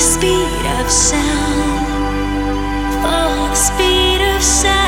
speed of sound, for the speed of sound.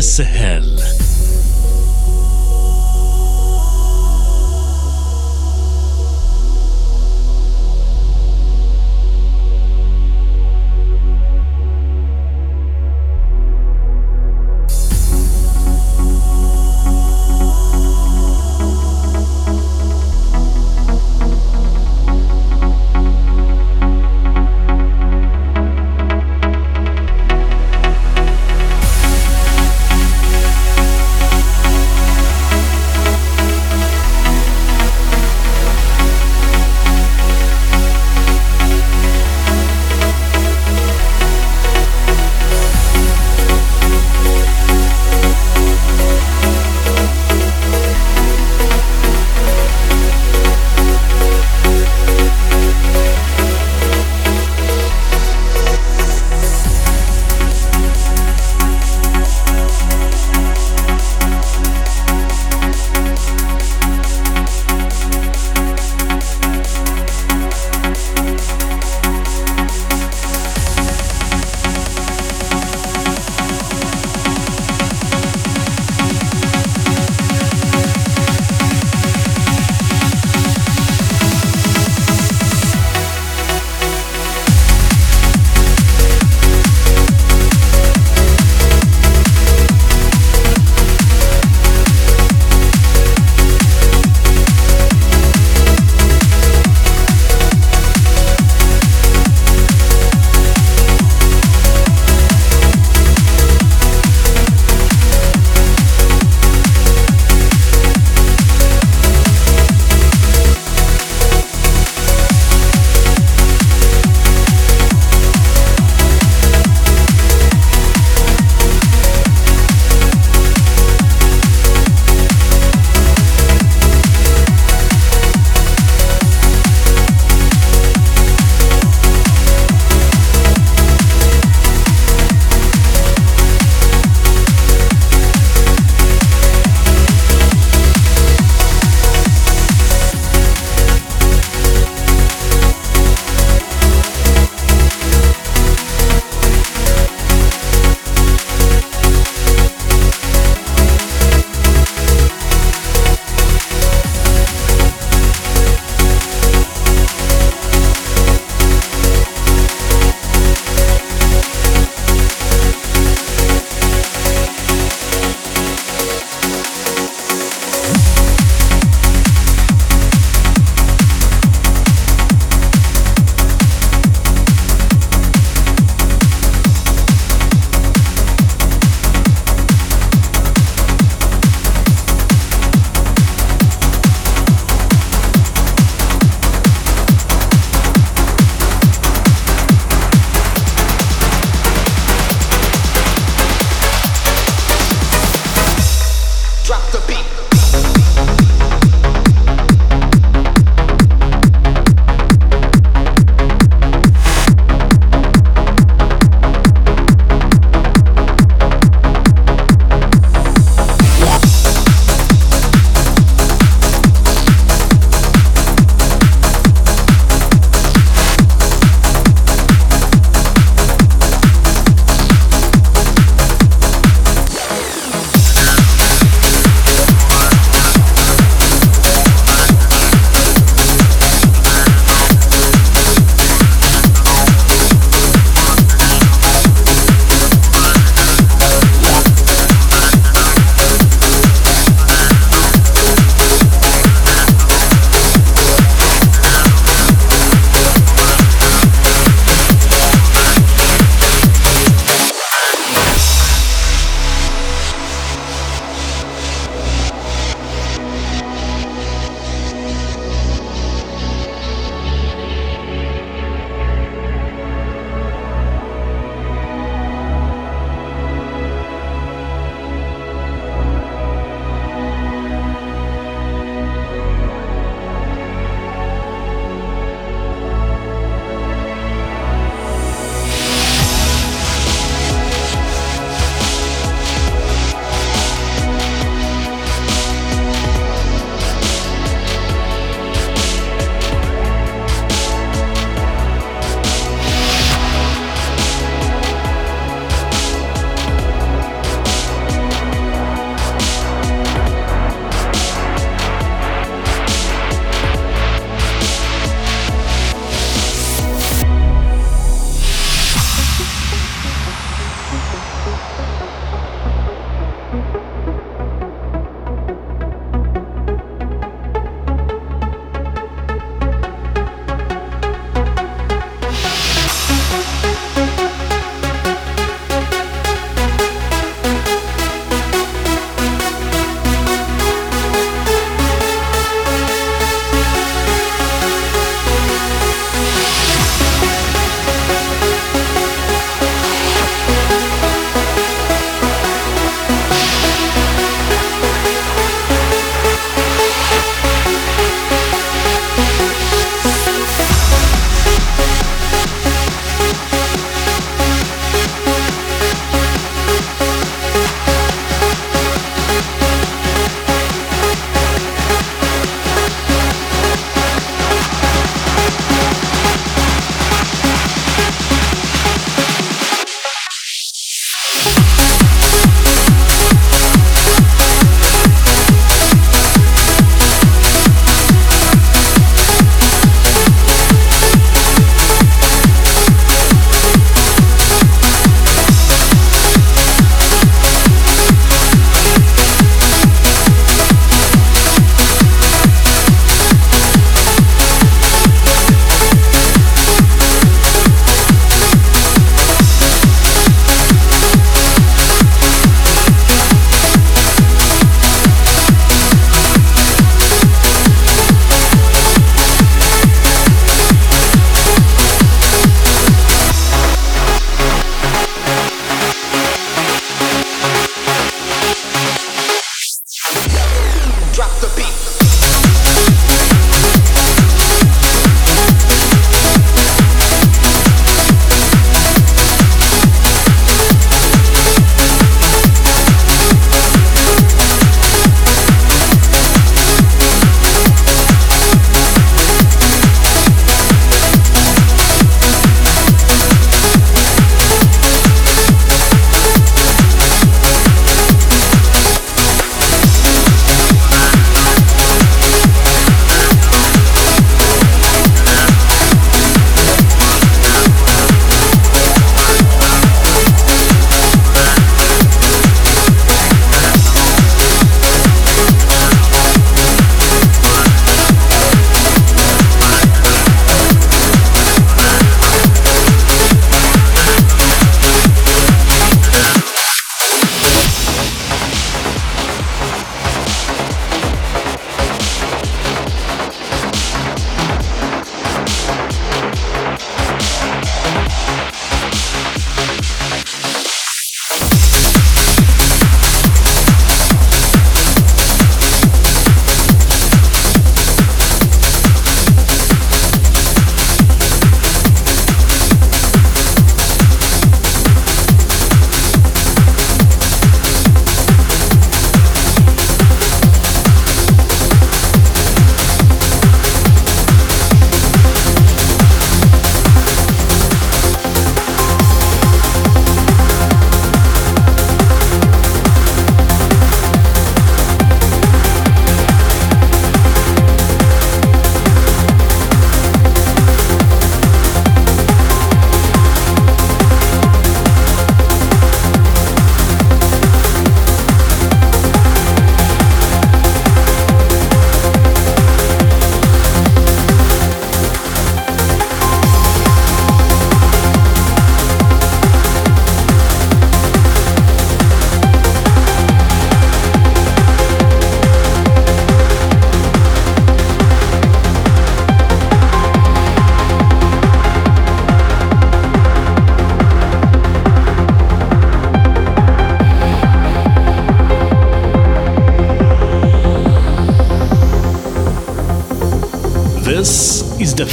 With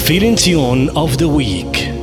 Tune of the week.